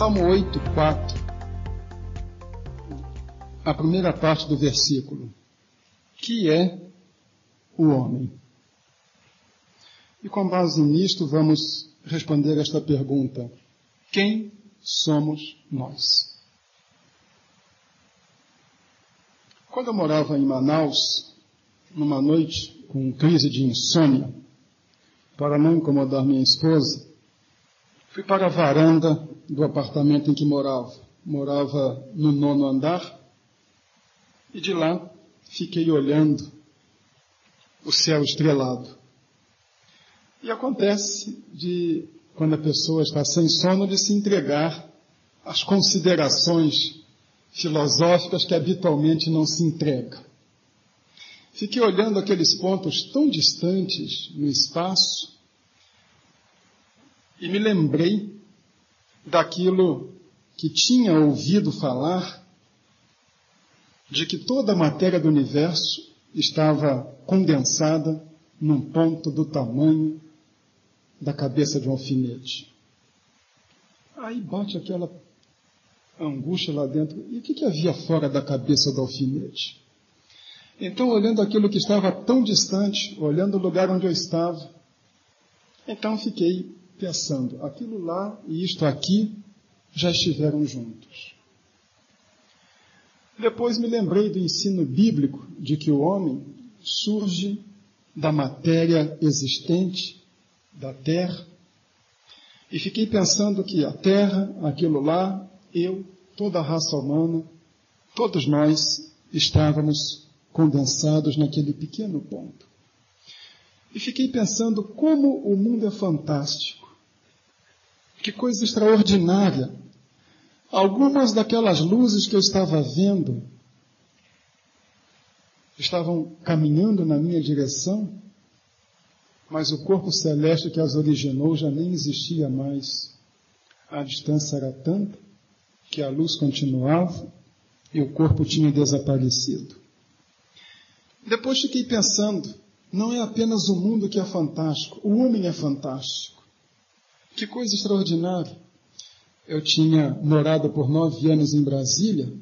Salmo 8, 4. A primeira parte do versículo. Que é o homem? E com base nisto, vamos responder esta pergunta: Quem somos nós? Quando eu morava em Manaus, numa noite com crise de insônia, para não incomodar minha esposa, fui para a varanda do apartamento em que morava. Morava no nono andar e de lá fiquei olhando o céu estrelado. E acontece de, quando a pessoa está sem sono, de se entregar às considerações filosóficas que habitualmente não se entrega. Fiquei olhando aqueles pontos tão distantes no espaço e me lembrei daquilo que tinha ouvido falar de que toda a matéria do universo estava condensada num ponto do tamanho da cabeça de um alfinete. Aí bate aquela angústia lá dentro. E o que, que havia fora da cabeça do alfinete? Então, olhando aquilo que estava tão distante, olhando o lugar onde eu estava, então fiquei pensando, aquilo lá e isto aqui já estiveram juntos. Depois me lembrei do ensino bíblico de que o homem surge da matéria existente, da terra, e fiquei pensando que a terra, aquilo lá, eu, toda a raça humana, todos nós estávamos condensados naquele pequeno ponto. E fiquei pensando como o mundo é fantástico. Que coisa extraordinária. Algumas daquelas luzes que eu estava vendo estavam caminhando na minha direção, mas o corpo celeste que as originou já nem existia mais. A distância era tanta que a luz continuava e o corpo tinha desaparecido. Depois fiquei pensando, não é apenas o mundo que é fantástico, o homem é fantástico. Que coisa extraordinária. Eu tinha morado por nove anos em Brasília,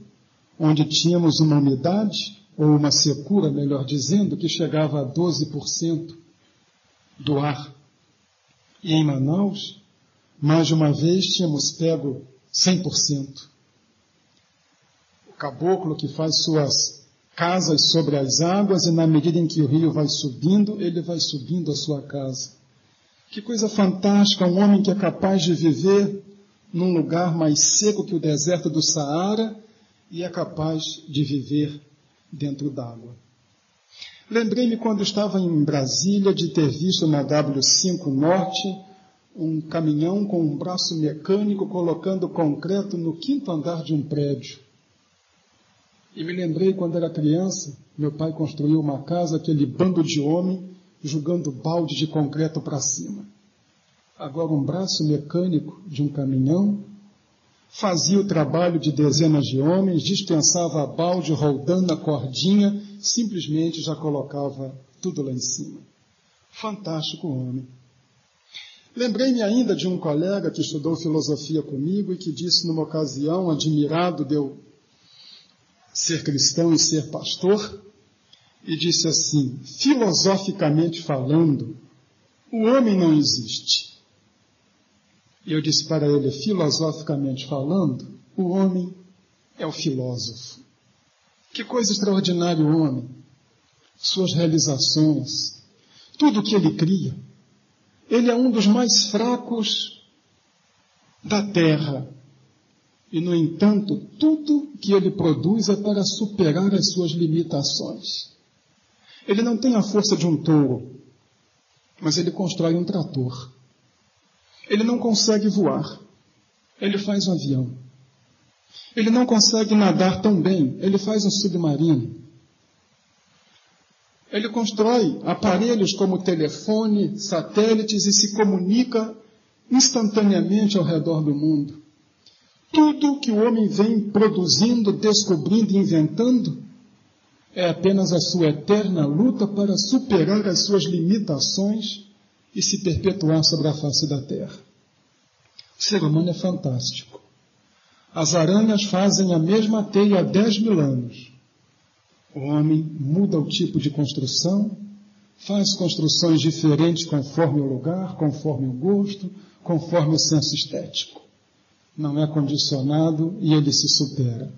onde tínhamos uma umidade, ou uma secura, melhor dizendo, que chegava a 12% do ar. E em Manaus, mais de uma vez tínhamos pego 100%. O caboclo que faz suas casas sobre as águas e na medida em que o rio vai subindo, ele vai subindo a sua casa. Que coisa fantástica, um homem que é capaz de viver num lugar mais seco que o deserto do Saara e é capaz de viver dentro d'água. Lembrei-me quando estava em Brasília de ter visto na W5 Norte um caminhão com um braço mecânico colocando concreto no quinto andar de um prédio. E me lembrei quando era criança, meu pai construiu uma casa, aquele bando de homem jogando balde de concreto para cima. Agora, um braço mecânico de um caminhão fazia o trabalho de dezenas de homens, dispensava a balde, rodando a cordinha, simplesmente já colocava tudo lá em cima. Fantástico homem. Lembrei-me ainda de um colega que estudou filosofia comigo e que disse numa ocasião, admirado de eu ser cristão e ser pastor, e disse assim: filosoficamente falando, o homem não existe. E eu disse para ele: filosoficamente falando, o homem é o filósofo. Que coisa extraordinária o homem, suas realizações, tudo o que ele cria. Ele é um dos mais fracos da terra. E, no entanto, tudo que ele produz é para superar as suas limitações. Ele não tem a força de um touro, mas ele constrói um trator. Ele não consegue voar, ele faz um avião. Ele não consegue nadar tão bem, ele faz um submarino. Ele constrói aparelhos como telefone, satélites e se comunica instantaneamente ao redor do mundo. Tudo que o homem vem produzindo, descobrindo e inventando é apenas a sua eterna luta para superar as suas limitações e se perpetuar sobre a face da terra. O ser humano é fantástico. As aranhas fazem a mesma teia há 10 mil anos. O homem muda o tipo de construção, faz construções diferentes conforme o lugar, conforme o gosto, conforme o senso estético. Não é condicionado e ele se supera.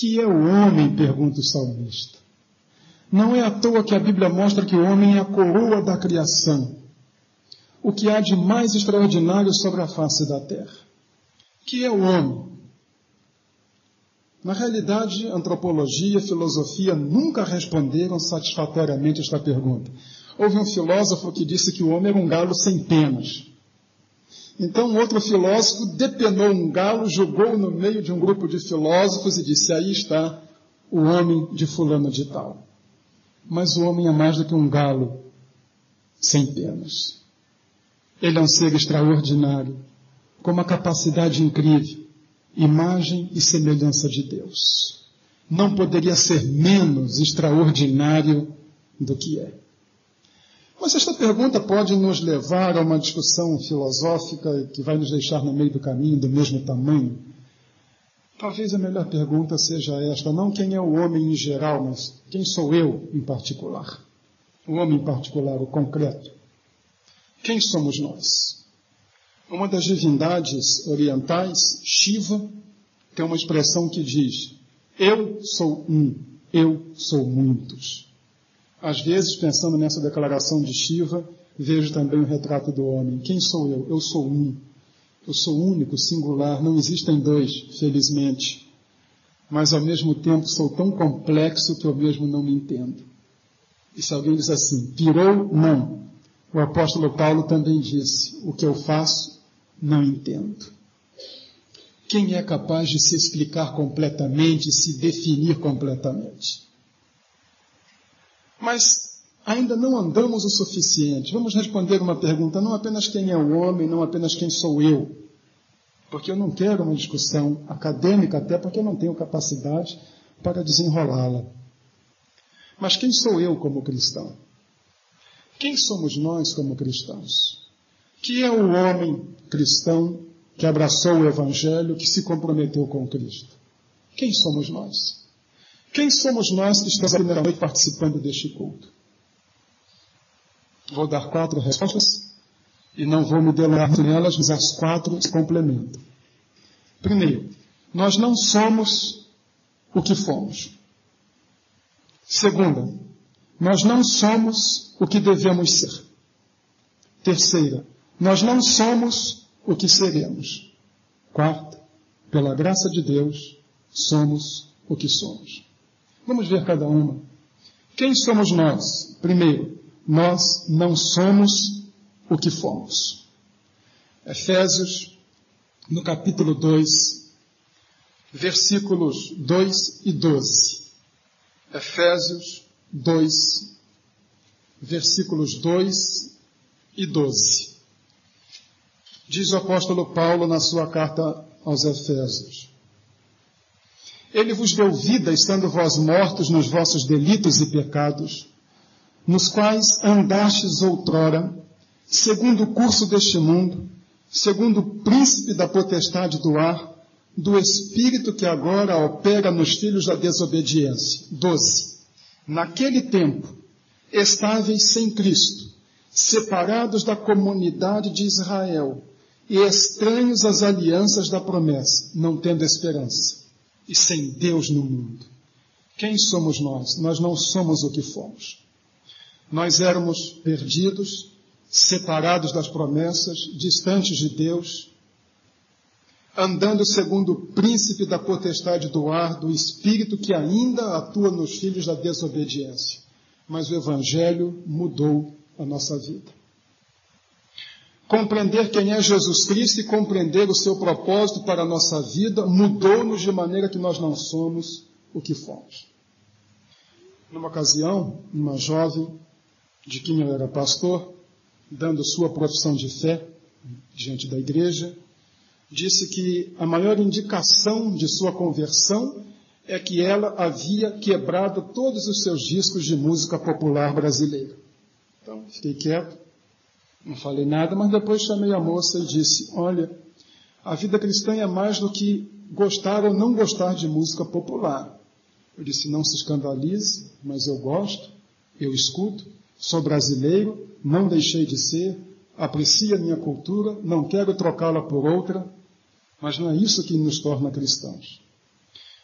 Que é o homem? pergunta o salmista. Não é à toa que a Bíblia mostra que o homem é a coroa da criação. O que há de mais extraordinário sobre a face da terra. Que é o homem? Na realidade, antropologia e filosofia nunca responderam satisfatoriamente esta pergunta. Houve um filósofo que disse que o homem era um galo sem penas. Então, outro filósofo depenou um galo, jogou no meio de um grupo de filósofos e disse: Aí está o homem de Fulano de Tal. Mas o homem é mais do que um galo sem penas. Ele é um ser extraordinário, com uma capacidade incrível imagem e semelhança de Deus. Não poderia ser menos extraordinário do que é. Mas esta pergunta pode nos levar a uma discussão filosófica que vai nos deixar no meio do caminho, do mesmo tamanho. Talvez a melhor pergunta seja esta, não quem é o homem em geral, mas quem sou eu em particular. O homem em particular, o concreto. Quem somos nós? Uma das divindades orientais, Shiva, tem uma expressão que diz: Eu sou um, eu sou muitos. Às vezes, pensando nessa declaração de Shiva, vejo também o retrato do homem. Quem sou eu? Eu sou um. Eu sou único, singular, não existem dois, felizmente. Mas ao mesmo tempo sou tão complexo que eu mesmo não me entendo. E se alguém diz assim, pirou? Não. O apóstolo Paulo também disse: O que eu faço, não entendo. Quem é capaz de se explicar completamente, se definir completamente? Mas ainda não andamos o suficiente. Vamos responder uma pergunta, não apenas quem é o homem, não apenas quem sou eu. Porque eu não quero uma discussão acadêmica, até porque eu não tenho capacidade para desenrolá-la. Mas quem sou eu como cristão? Quem somos nós como cristãos? Que é o homem cristão que abraçou o Evangelho, que se comprometeu com Cristo? Quem somos nós? Quem somos nós que estamos a primeira noite participando deste culto? Vou dar quatro respostas e não vou me delongar nelas, mas as quatro se complementam. Primeiro, nós não somos o que fomos. Segunda, nós não somos o que devemos ser. Terceira, nós não somos o que seremos. Quarto, pela graça de Deus, somos o que somos. Vamos ver cada uma. Quem somos nós? Primeiro, nós não somos o que fomos. Efésios, no capítulo 2, versículos 2 e 12. Efésios 2, versículos 2 e 12 diz o apóstolo Paulo na sua carta aos Efésios. Ele vos deu vida, estando vós mortos nos vossos delitos e pecados, nos quais andastes outrora, segundo o curso deste mundo, segundo o príncipe da potestade do ar, do espírito que agora opera nos filhos da desobediência. 12. Naquele tempo, estáveis sem Cristo, separados da comunidade de Israel, e estranhos às alianças da promessa, não tendo esperança e sem Deus no mundo. Quem somos nós? Nós não somos o que fomos. Nós éramos perdidos, separados das promessas, distantes de Deus, andando segundo o príncipe da potestade do ar, do espírito que ainda atua nos filhos da desobediência. Mas o Evangelho mudou a nossa vida compreender quem é Jesus Cristo e compreender o seu propósito para a nossa vida mudou-nos de maneira que nós não somos o que fomos. Numa ocasião, uma jovem de quem eu era pastor, dando sua profissão de fé diante da igreja, disse que a maior indicação de sua conversão é que ela havia quebrado todos os seus discos de música popular brasileira. Então, fiquei quieto, não falei nada, mas depois chamei a moça e disse: Olha, a vida cristã é mais do que gostar ou não gostar de música popular. Eu disse: não se escandalize, mas eu gosto, eu escuto, sou brasileiro, não deixei de ser, aprecio a minha cultura, não quero trocá-la por outra, mas não é isso que nos torna cristãos.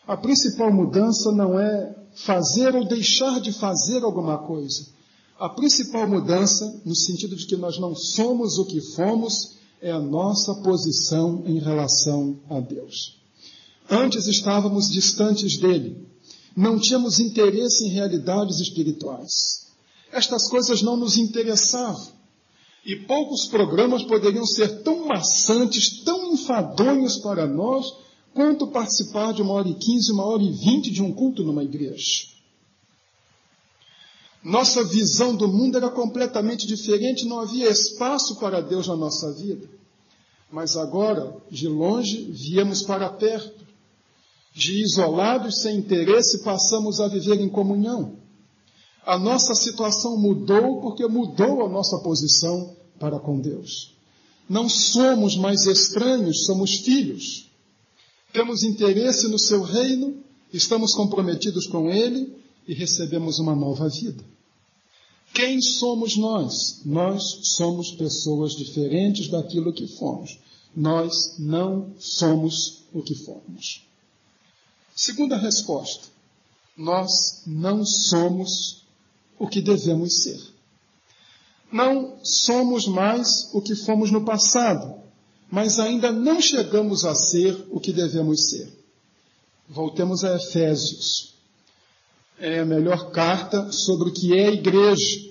A principal mudança não é fazer ou deixar de fazer alguma coisa. A principal mudança, no sentido de que nós não somos o que fomos, é a nossa posição em relação a Deus. Antes estávamos distantes dele, não tínhamos interesse em realidades espirituais. Estas coisas não nos interessavam. E poucos programas poderiam ser tão maçantes, tão enfadonhos para nós, quanto participar de uma hora e quinze, uma hora e vinte de um culto numa igreja. Nossa visão do mundo era completamente diferente, não havia espaço para Deus na nossa vida. Mas agora, de longe, viemos para perto. De isolados, sem interesse, passamos a viver em comunhão. A nossa situação mudou porque mudou a nossa posição para com Deus. Não somos mais estranhos, somos filhos. Temos interesse no seu reino, estamos comprometidos com ele e recebemos uma nova vida. Quem somos nós? Nós somos pessoas diferentes daquilo que fomos. Nós não somos o que fomos. Segunda resposta: nós não somos o que devemos ser. Não somos mais o que fomos no passado, mas ainda não chegamos a ser o que devemos ser. Voltemos a Efésios é a melhor carta sobre o que é a igreja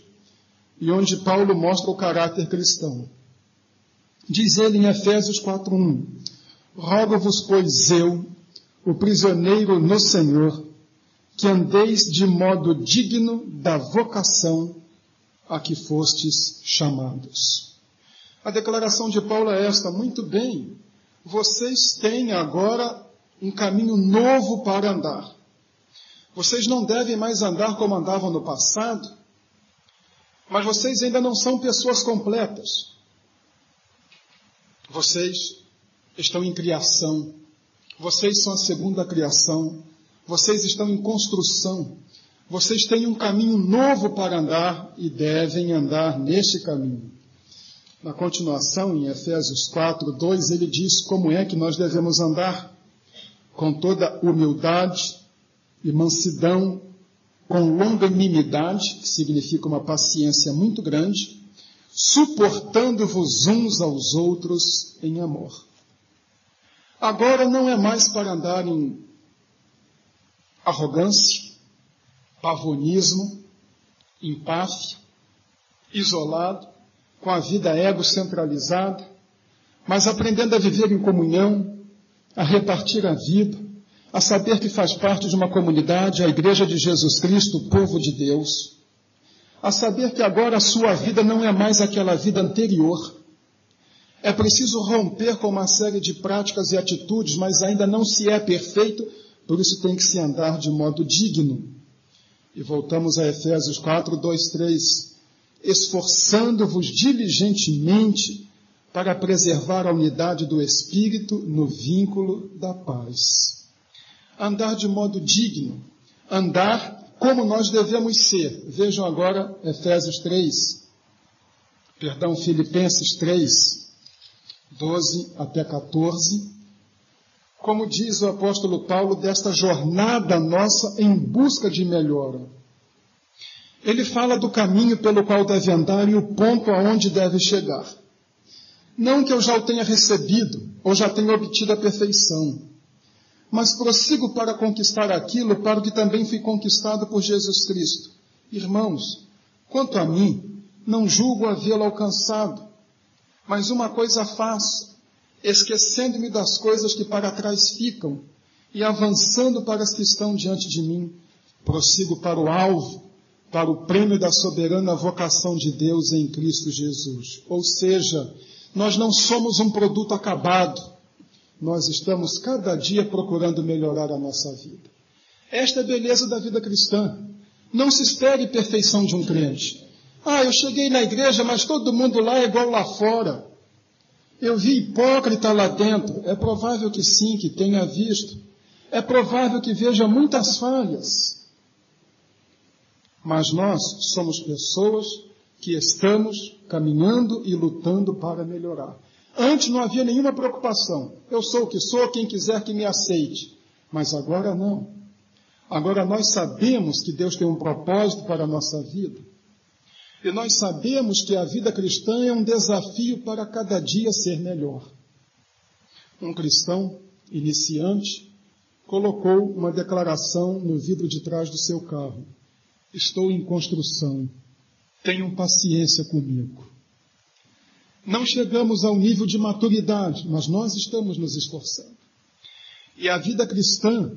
e onde Paulo mostra o caráter cristão. Diz ele em Efésios 4:1: Rogo-vos, pois eu, o prisioneiro no Senhor, que andeis de modo digno da vocação a que fostes chamados. A declaração de Paulo é esta: muito bem, vocês têm agora um caminho novo para andar. Vocês não devem mais andar como andavam no passado, mas vocês ainda não são pessoas completas. Vocês estão em criação. Vocês são a segunda criação. Vocês estão em construção. Vocês têm um caminho novo para andar e devem andar neste caminho. Na continuação, em Efésios 4, 2, ele diz como é que nós devemos andar com toda humildade e mansidão, com longanimidade, que significa uma paciência muito grande, suportando-vos uns aos outros em amor. Agora não é mais para andar em arrogância, pavonismo, empáfia, isolado, com a vida egocentralizada, mas aprendendo a viver em comunhão, a repartir a vida, a saber que faz parte de uma comunidade, a Igreja de Jesus Cristo, o povo de Deus, a saber que agora a sua vida não é mais aquela vida anterior. É preciso romper com uma série de práticas e atitudes, mas ainda não se é perfeito, por isso tem que se andar de modo digno. E voltamos a Efésios 4, 2, 3. Esforçando-vos diligentemente para preservar a unidade do Espírito no vínculo da paz andar de modo digno, andar como nós devemos ser. Vejam agora Efésios 3, perdão, Filipenses 3, 12 até 14. Como diz o apóstolo Paulo desta jornada nossa em busca de melhora. Ele fala do caminho pelo qual deve andar e o ponto aonde deve chegar. Não que eu já o tenha recebido ou já tenha obtido a perfeição mas prossigo para conquistar aquilo para o que também fui conquistado por Jesus Cristo. Irmãos, quanto a mim, não julgo havê-lo alcançado, mas uma coisa faço, esquecendo-me das coisas que para trás ficam e avançando para as que estão diante de mim, prossigo para o alvo, para o prêmio da soberana vocação de Deus em Cristo Jesus. Ou seja, nós não somos um produto acabado, nós estamos cada dia procurando melhorar a nossa vida. Esta é a beleza da vida cristã. Não se espere perfeição de um crente. Ah, eu cheguei na igreja, mas todo mundo lá é igual lá fora. Eu vi hipócrita lá dentro. É provável que sim, que tenha visto. É provável que veja muitas falhas. Mas nós somos pessoas que estamos caminhando e lutando para melhorar. Antes não havia nenhuma preocupação. Eu sou o que sou, quem quiser que me aceite. Mas agora não. Agora nós sabemos que Deus tem um propósito para a nossa vida. E nós sabemos que a vida cristã é um desafio para cada dia ser melhor. Um cristão iniciante colocou uma declaração no vidro de trás do seu carro: Estou em construção. Tenham paciência comigo. Não chegamos ao nível de maturidade, mas nós estamos nos esforçando. E a vida cristã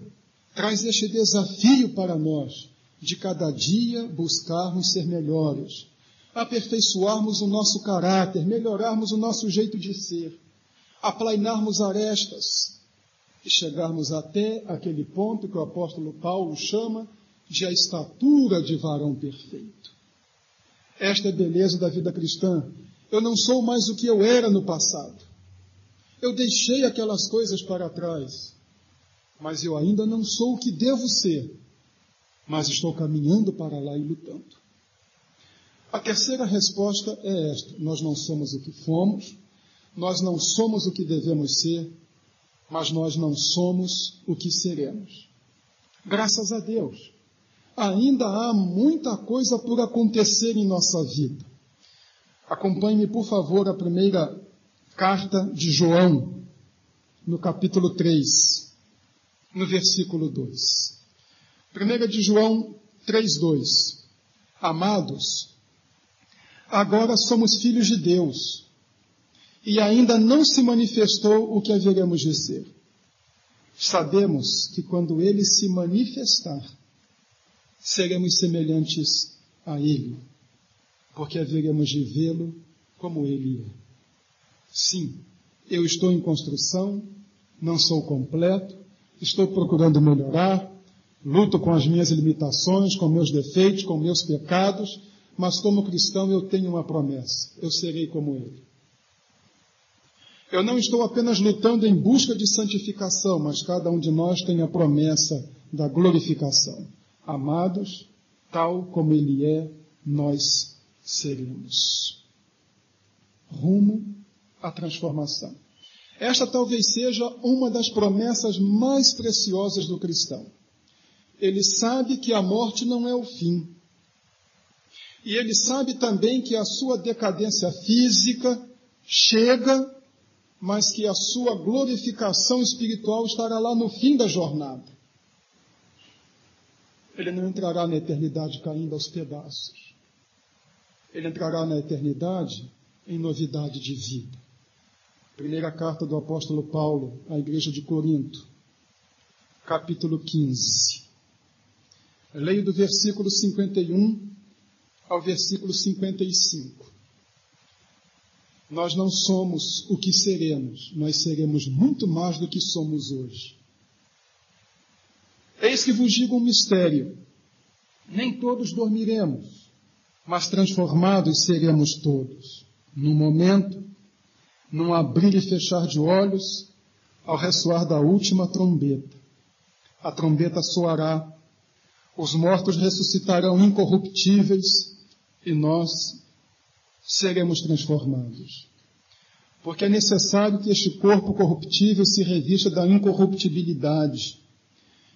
traz este desafio para nós de cada dia buscarmos ser melhores, aperfeiçoarmos o nosso caráter, melhorarmos o nosso jeito de ser, aplainarmos arestas e chegarmos até aquele ponto que o apóstolo Paulo chama de a estatura de varão perfeito. Esta é a beleza da vida cristã. Eu não sou mais o que eu era no passado. Eu deixei aquelas coisas para trás mas eu ainda não sou o que devo ser, mas estou caminhando para lá e lutando. A terceira resposta é esta: nós não somos o que fomos, nós não somos o que devemos ser, mas nós não somos o que seremos. Graças a Deus, ainda há muita coisa por acontecer em nossa vida. Acompanhe-me, por favor, a primeira carta de João, no capítulo 3 no versículo 2. 1 de João 3,2. Amados, agora somos filhos de Deus, e ainda não se manifestou o que haveremos de ser. Sabemos que quando ele se manifestar, seremos semelhantes a ele, porque haveremos de vê-lo como ele é. Sim, eu estou em construção, não sou completo, estou procurando melhorar, luto com as minhas limitações, com meus defeitos, com meus pecados, mas como cristão eu tenho uma promessa: eu serei como Ele. Eu não estou apenas lutando em busca de santificação, mas cada um de nós tem a promessa da glorificação. Amados, tal como Ele é, nós seremos. Rumo à transformação. Esta talvez seja uma das promessas mais preciosas do cristão. Ele sabe que a morte não é o fim. E ele sabe também que a sua decadência física chega, mas que a sua glorificação espiritual estará lá no fim da jornada. Ele não entrará na eternidade caindo aos pedaços. Ele entrará na eternidade em novidade de vida. Primeira carta do apóstolo Paulo à igreja de Corinto, capítulo 15. Leio do versículo 51 ao versículo 55. Nós não somos o que seremos, nós seremos muito mais do que somos hoje. Eis que vos digo um mistério: nem todos dormiremos, mas transformados seremos todos. No momento, num abrir e fechar de olhos, ao ressoar da última trombeta. A trombeta soará, os mortos ressuscitarão incorruptíveis e nós seremos transformados. Porque é necessário que este corpo corruptível se revista da incorruptibilidade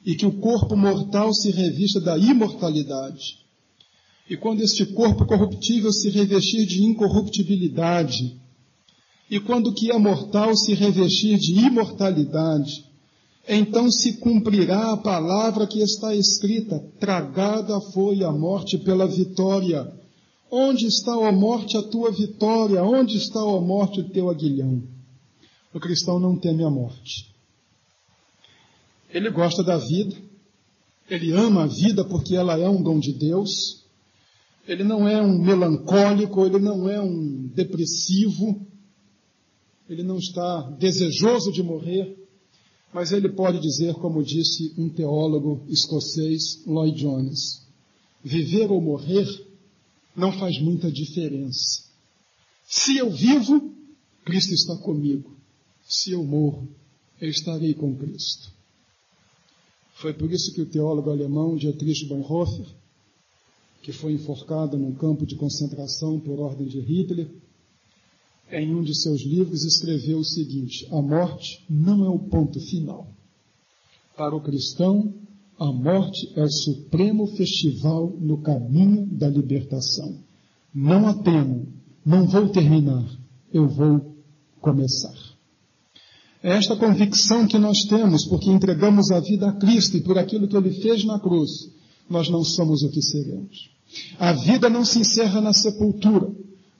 e que o corpo mortal se revista da imortalidade. E quando este corpo corruptível se revestir de incorruptibilidade, e quando o que é mortal se revestir de imortalidade, então se cumprirá a palavra que está escrita: tragada foi a morte pela vitória. Onde está, ó morte, a tua vitória? Onde está, ó morte, o teu aguilhão? O cristão não teme a morte. Ele gosta da vida, ele ama a vida porque ela é um dom de Deus. Ele não é um melancólico, ele não é um depressivo, ele não está desejoso de morrer, mas ele pode dizer, como disse um teólogo escocês, Lloyd Jones, viver ou morrer não faz muita diferença. Se eu vivo, Cristo está comigo. Se eu morro, eu estarei com Cristo. Foi por isso que o teólogo alemão Dietrich Bonhoeffer, que foi enforcado num campo de concentração por ordem de Hitler, em um de seus livros escreveu o seguinte: A morte não é o ponto final. Para o cristão, a morte é o supremo festival no caminho da libertação. Não a temo, não vou terminar, eu vou começar. É esta convicção que nós temos, porque entregamos a vida a Cristo e por aquilo que Ele fez na cruz, nós não somos o que seremos. A vida não se encerra na sepultura.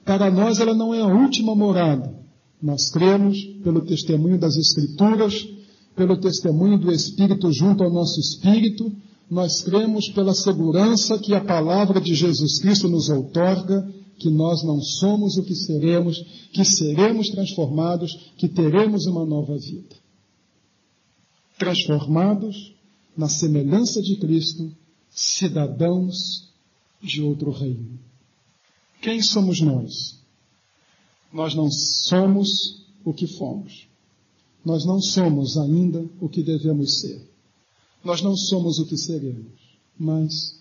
Para nós ela não é a última morada. Nós cremos pelo testemunho das Escrituras, pelo testemunho do Espírito junto ao nosso Espírito, nós cremos pela segurança que a palavra de Jesus Cristo nos outorga, que nós não somos o que seremos, que seremos transformados, que teremos uma nova vida. Transformados na semelhança de Cristo, cidadãos de outro reino. Quem somos nós? Nós não somos o que fomos. Nós não somos ainda o que devemos ser. Nós não somos o que seremos, mas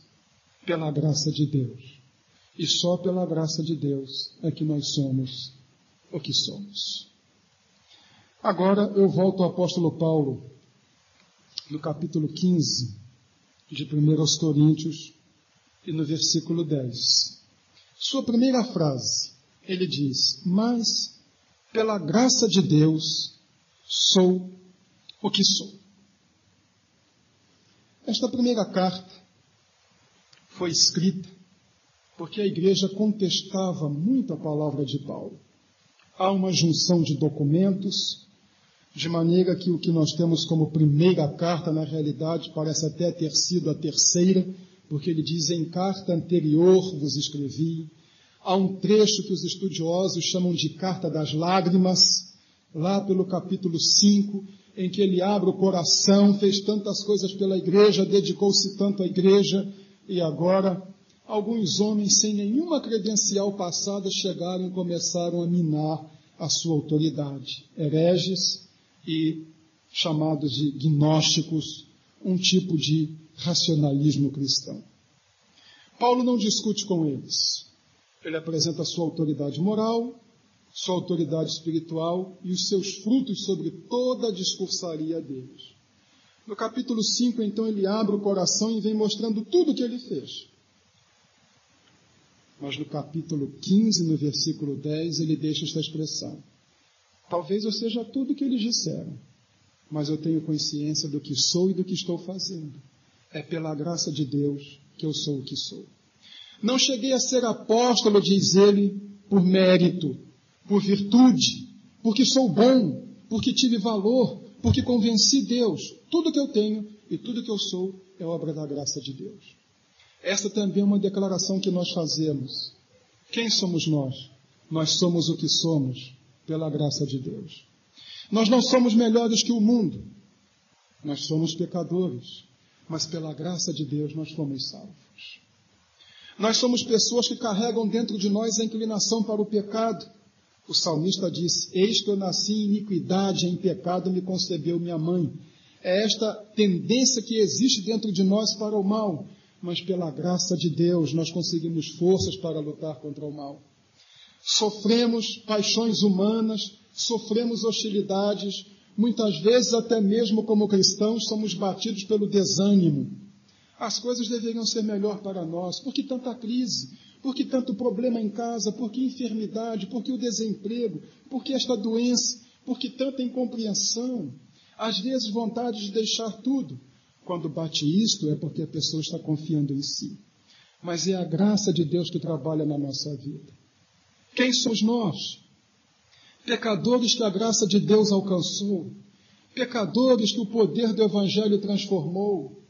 pela graça de Deus. E só pela graça de Deus é que nós somos o que somos. Agora eu volto ao apóstolo Paulo, no capítulo 15 de 1 Coríntios, e no versículo 10. Sua primeira frase, ele diz: Mas pela graça de Deus sou o que sou. Esta primeira carta foi escrita porque a igreja contestava muito a palavra de Paulo. Há uma junção de documentos, de maneira que o que nós temos como primeira carta, na realidade, parece até ter sido a terceira, porque ele diz: Em carta anterior vos escrevi. Há um trecho que os estudiosos chamam de Carta das Lágrimas, lá pelo capítulo 5, em que ele abre o coração, fez tantas coisas pela igreja, dedicou-se tanto à igreja, e agora alguns homens sem nenhuma credencial passada chegaram e começaram a minar a sua autoridade. Hereges e chamados de gnósticos, um tipo de racionalismo cristão. Paulo não discute com eles. Ele apresenta sua autoridade moral, sua autoridade espiritual e os seus frutos sobre toda a discursaria deles. No capítulo 5, então, ele abre o coração e vem mostrando tudo o que ele fez. Mas no capítulo 15, no versículo 10, ele deixa esta expressão: Talvez eu seja tudo o que eles disseram, mas eu tenho consciência do que sou e do que estou fazendo. É pela graça de Deus que eu sou o que sou. Não cheguei a ser apóstolo, diz ele, por mérito, por virtude, porque sou bom, porque tive valor, porque convenci Deus. Tudo que eu tenho e tudo que eu sou é obra da graça de Deus. Esta também é uma declaração que nós fazemos. Quem somos nós? Nós somos o que somos pela graça de Deus. Nós não somos melhores que o mundo. Nós somos pecadores, mas pela graça de Deus nós fomos salvos. Nós somos pessoas que carregam dentro de nós a inclinação para o pecado, o salmista diz: Eis que eu nasci em iniquidade, em pecado me concebeu minha mãe. É esta tendência que existe dentro de nós para o mal, mas pela graça de Deus nós conseguimos forças para lutar contra o mal. Sofremos paixões humanas, sofremos hostilidades, muitas vezes até mesmo como cristãos somos batidos pelo desânimo. As coisas deveriam ser melhor para nós, por que tanta crise? Por que tanto problema em casa? Por que enfermidade? Por que o desemprego? Por que esta doença? Por que tanta incompreensão? Às vezes vontade de deixar tudo. Quando bate isto é porque a pessoa está confiando em si. Mas é a graça de Deus que trabalha na nossa vida. Quem somos nós? Pecadores que a graça de Deus alcançou. Pecadores que o poder do Evangelho transformou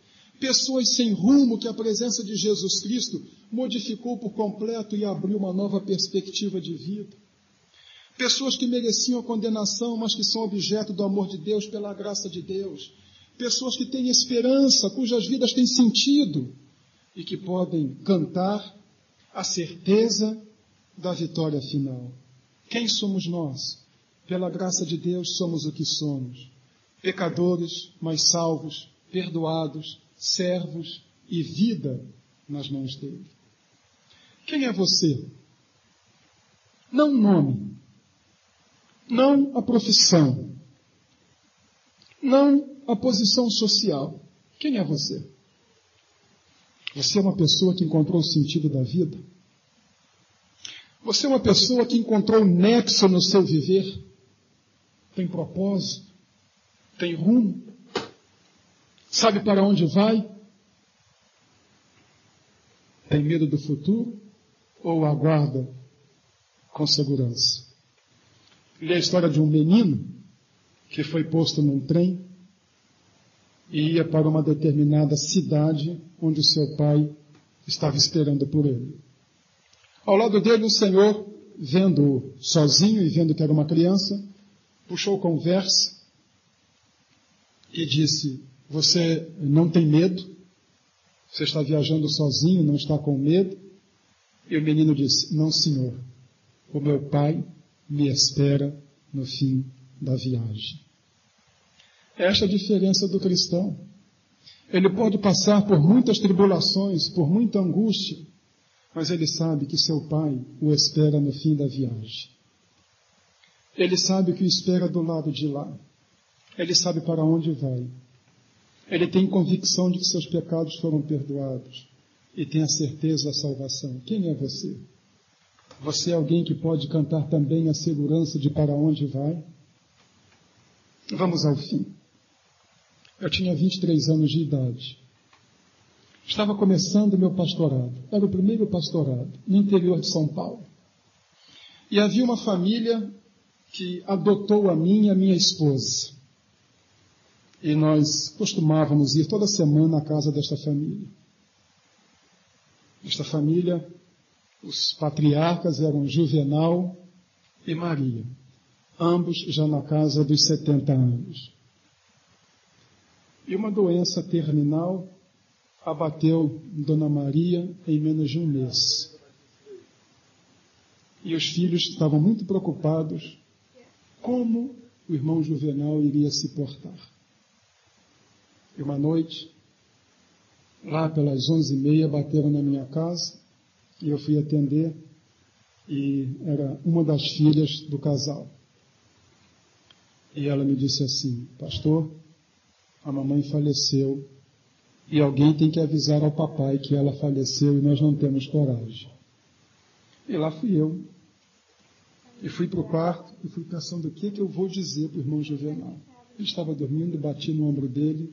pessoas sem rumo que a presença de Jesus Cristo modificou por completo e abriu uma nova perspectiva de vida. Pessoas que mereciam a condenação, mas que são objeto do amor de Deus pela graça de Deus. Pessoas que têm esperança, cujas vidas têm sentido e que podem cantar a certeza da vitória final. Quem somos nós? Pela graça de Deus somos o que somos. Pecadores, mas salvos, perdoados, servos e vida nas mãos dele. Quem é você? Não o nome, não a profissão, não a posição social. Quem é você? Você é uma pessoa que encontrou o sentido da vida? Você é uma pessoa que encontrou nexo no seu viver? Tem propósito? Tem rumo? Sabe para onde vai? Tem medo do futuro? Ou aguarda com segurança? Li a história de um menino que foi posto num trem e ia para uma determinada cidade onde o seu pai estava esperando por ele. Ao lado dele, o Senhor, vendo sozinho e vendo que era uma criança, puxou conversa e disse: Você não tem medo? Você está viajando sozinho, não está com medo? E o menino disse: Não, senhor. O meu pai me espera no fim da viagem. Esta é a diferença do cristão. Ele pode passar por muitas tribulações, por muita angústia, mas ele sabe que seu pai o espera no fim da viagem. Ele sabe o que o espera do lado de lá. Ele sabe para onde vai. Ele tem convicção de que seus pecados foram perdoados e tem a certeza da salvação. Quem é você? Você é alguém que pode cantar também a segurança de para onde vai? Vamos ao fim. Eu tinha 23 anos de idade. Estava começando meu pastorado. Era o primeiro pastorado no interior de São Paulo. E havia uma família que adotou a mim e a minha esposa. E nós costumávamos ir toda semana à casa desta família. Esta família, os patriarcas eram Juvenal e Maria, ambos já na casa dos 70 anos. E uma doença terminal abateu Dona Maria em menos de um mês. E os filhos estavam muito preocupados como o irmão Juvenal iria se portar. E uma noite, lá pelas onze e meia, bateram na minha casa e eu fui atender e era uma das filhas do casal. E ela me disse assim, pastor, a mamãe faleceu e alguém tem que avisar ao papai que ela faleceu e nós não temos coragem. E lá fui eu. E fui para o quarto e fui pensando o que, que eu vou dizer para o irmão Juvenal. Ele estava dormindo, bati no ombro dele,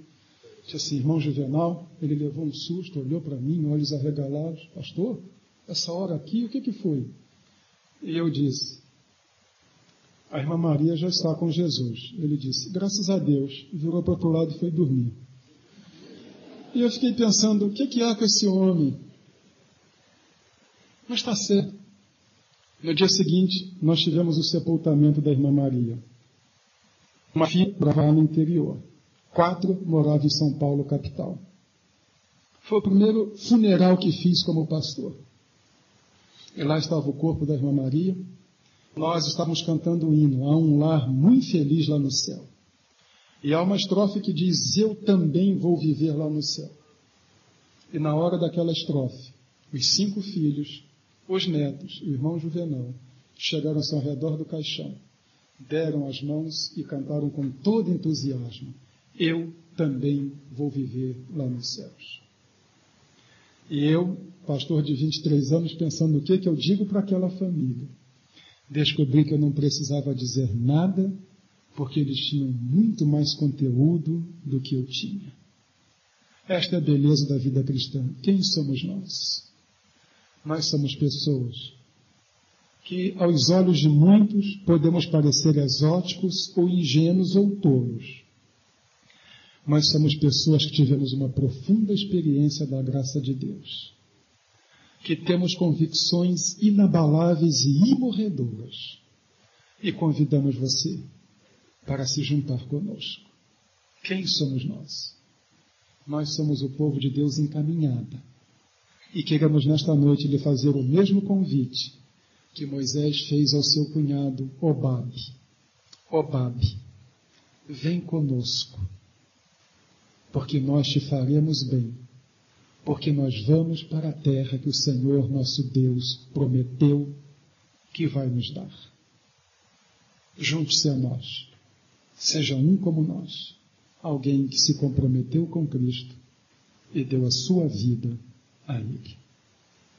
disse assim, irmão Juvenal, ele levou um susto, olhou para mim, olhos arregalados, pastor, essa hora aqui, o que, que foi? E eu disse, a irmã Maria já está com Jesus. Ele disse, graças a Deus, virou para o outro lado e foi dormir. E eu fiquei pensando, o que, que há com esse homem? Mas está certo. No dia seguinte, nós tivemos o sepultamento da irmã Maria. Uma filha morava no interior. Quatro moravam em São Paulo, capital. Foi o primeiro funeral que fiz como pastor. E lá estava o corpo da irmã Maria, nós estávamos cantando o hino, há um lar muito feliz lá no céu. E há uma estrofe que diz: Eu também vou viver lá no céu. E na hora daquela estrofe, os cinco filhos, os netos o irmão Juvenal chegaram-se ao redor do caixão, deram as mãos e cantaram com todo entusiasmo: Eu também vou viver lá nos céus. E eu, pastor de 23 anos, pensando o que, que eu digo para aquela família descobri que eu não precisava dizer nada, porque eles tinham muito mais conteúdo do que eu tinha. Esta é a beleza da vida cristã. Quem somos nós? Nós somos pessoas que, aos olhos de muitos, podemos parecer exóticos ou ingênuos ou tolos. Mas somos pessoas que tivemos uma profunda experiência da graça de Deus que temos convicções inabaláveis e imorredoras. E convidamos você para se juntar conosco. Quem somos nós? Nós somos o povo de Deus encaminhada. E queremos nesta noite lhe fazer o mesmo convite que Moisés fez ao seu cunhado Obabe. Obabe, vem conosco, porque nós te faremos bem, porque nós vamos para a terra que o Senhor nosso Deus prometeu que vai nos dar. Junte-se a nós, seja um como nós, alguém que se comprometeu com Cristo e deu a sua vida a Ele.